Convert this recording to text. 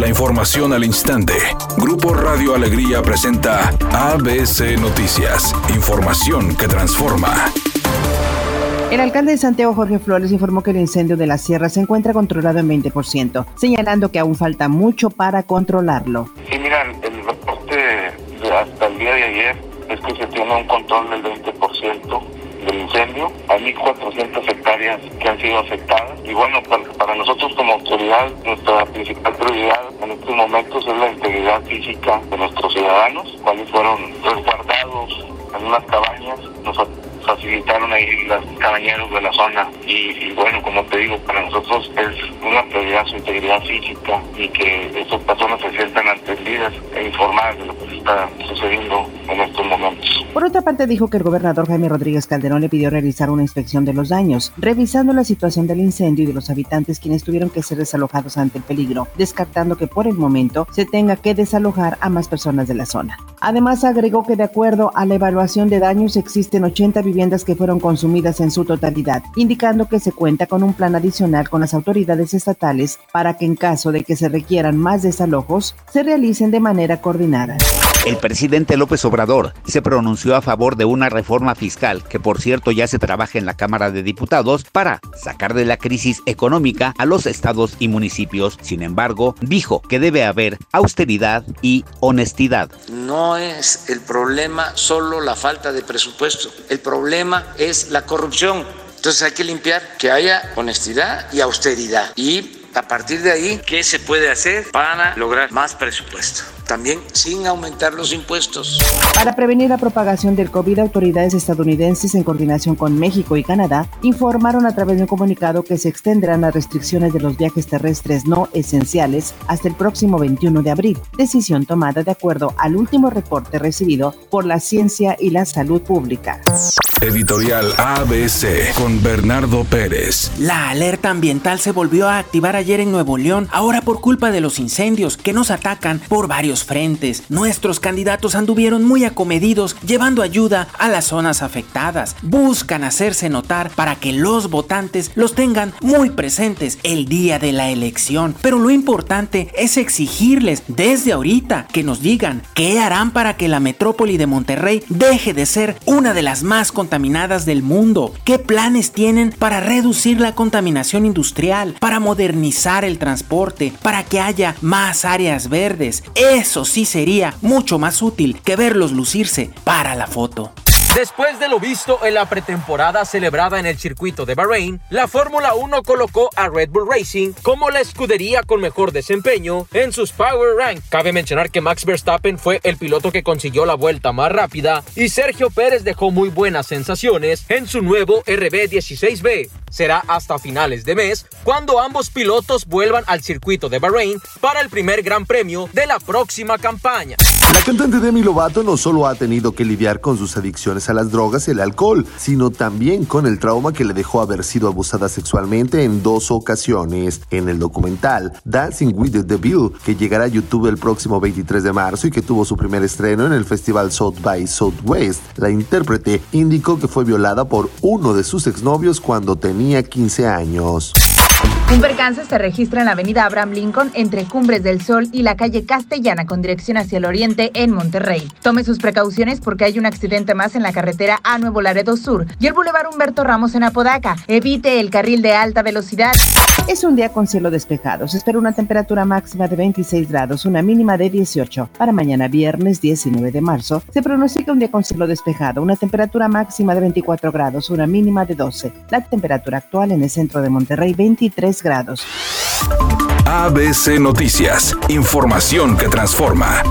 La información al instante. Grupo Radio Alegría presenta ABC Noticias. Información que transforma. El alcalde de Santiago, Jorge Flores, informó que el incendio de la sierra se encuentra controlado en 20%, señalando que aún falta mucho para controlarlo. Sí, mira, el reporte hasta el día de ayer es que se tiene un control del 20% del incendio. Hay 1.400 hectáreas que han sido afectadas. Y bueno, para, nosotros como autoridad, nuestra principal prioridad en estos momentos es la integridad física de nuestros ciudadanos, cuales fueron resguardados en unas cabañas. Nosotros facilitaron ahí los cabañeros de la zona. Y, bueno, como te digo, para nosotros es una prioridad su integridad física y que esas personas se sientan atendidas e informadas de lo que está sucediendo en estos momentos. Por otra parte, dijo que el gobernador Jaime Rodríguez Calderón le pidió realizar una inspección de los daños, revisando la situación del incendio y de los habitantes quienes tuvieron que ser desalojados ante el peligro, descartando que por el momento se tenga que desalojar a más personas de la zona. Además, agregó que de acuerdo a la evaluación de daños existen 80 viviendas que fueron consumidas en su totalidad, indicando que se cuenta con un plan adicional con las autoridades estatales para que en caso de que se requieran más desalojos, se realicen de manera coordinada. El presidente López Obrador se pronunció a favor de una reforma fiscal que por cierto ya se trabaja en la Cámara de Diputados para sacar de la crisis económica a los estados y municipios. Sin embargo, dijo que debe haber austeridad y honestidad. No es el problema solo la falta de presupuesto, el problema es la corrupción. Entonces hay que limpiar que haya honestidad y austeridad. Y a partir de ahí, ¿qué se puede hacer para lograr más presupuesto? también sin aumentar los impuestos. Para prevenir la propagación del COVID, autoridades estadounidenses en coordinación con México y Canadá informaron a través de un comunicado que se extenderán las restricciones de los viajes terrestres no esenciales hasta el próximo 21 de abril, decisión tomada de acuerdo al último reporte recibido por la ciencia y la salud pública. Editorial ABC con Bernardo Pérez. La alerta ambiental se volvió a activar ayer en Nuevo León, ahora por culpa de los incendios que nos atacan por varios frentes. Nuestros candidatos anduvieron muy acomedidos llevando ayuda a las zonas afectadas. Buscan hacerse notar para que los votantes los tengan muy presentes el día de la elección. Pero lo importante es exigirles desde ahorita que nos digan qué harán para que la metrópoli de Monterrey deje de ser una de las más contaminadas contaminadas del mundo? ¿Qué planes tienen para reducir la contaminación industrial, para modernizar el transporte, para que haya más áreas verdes? Eso sí sería mucho más útil que verlos lucirse para la foto. Después de lo visto en la pretemporada celebrada en el circuito de Bahrein, la Fórmula 1 colocó a Red Bull Racing como la escudería con mejor desempeño en sus Power Rank. Cabe mencionar que Max Verstappen fue el piloto que consiguió la vuelta más rápida y Sergio Pérez dejó muy buenas sensaciones en su nuevo RB16B. Será hasta finales de mes cuando ambos pilotos vuelvan al circuito de Bahrein para el primer gran premio de la próxima campaña. La cantante Demi Lovato no solo ha tenido que lidiar con sus adicciones a las drogas y el alcohol, sino también con el trauma que le dejó haber sido abusada sexualmente en dos ocasiones. En el documental Dancing with the Devil, que llegará a YouTube el próximo 23 de marzo y que tuvo su primer estreno en el festival South by Southwest, la intérprete indicó que fue violada por uno de sus exnovios cuando tenía 15 años. Un percance se registra en la avenida Abraham Lincoln entre Cumbres del Sol y la calle Castellana con dirección hacia el oriente en Monterrey. Tome sus precauciones porque hay un accidente más en la carretera a Nuevo Laredo Sur y el Boulevard Humberto Ramos en Apodaca. Evite el carril de alta velocidad. Es un día con cielo despejado. Se espera una temperatura máxima de 26 grados, una mínima de 18. Para mañana viernes 19 de marzo se pronostica un día con cielo despejado, una temperatura máxima de 24 grados, una mínima de 12. La temperatura actual en el centro de Monterrey 23 grados. ABC Noticias, información que transforma.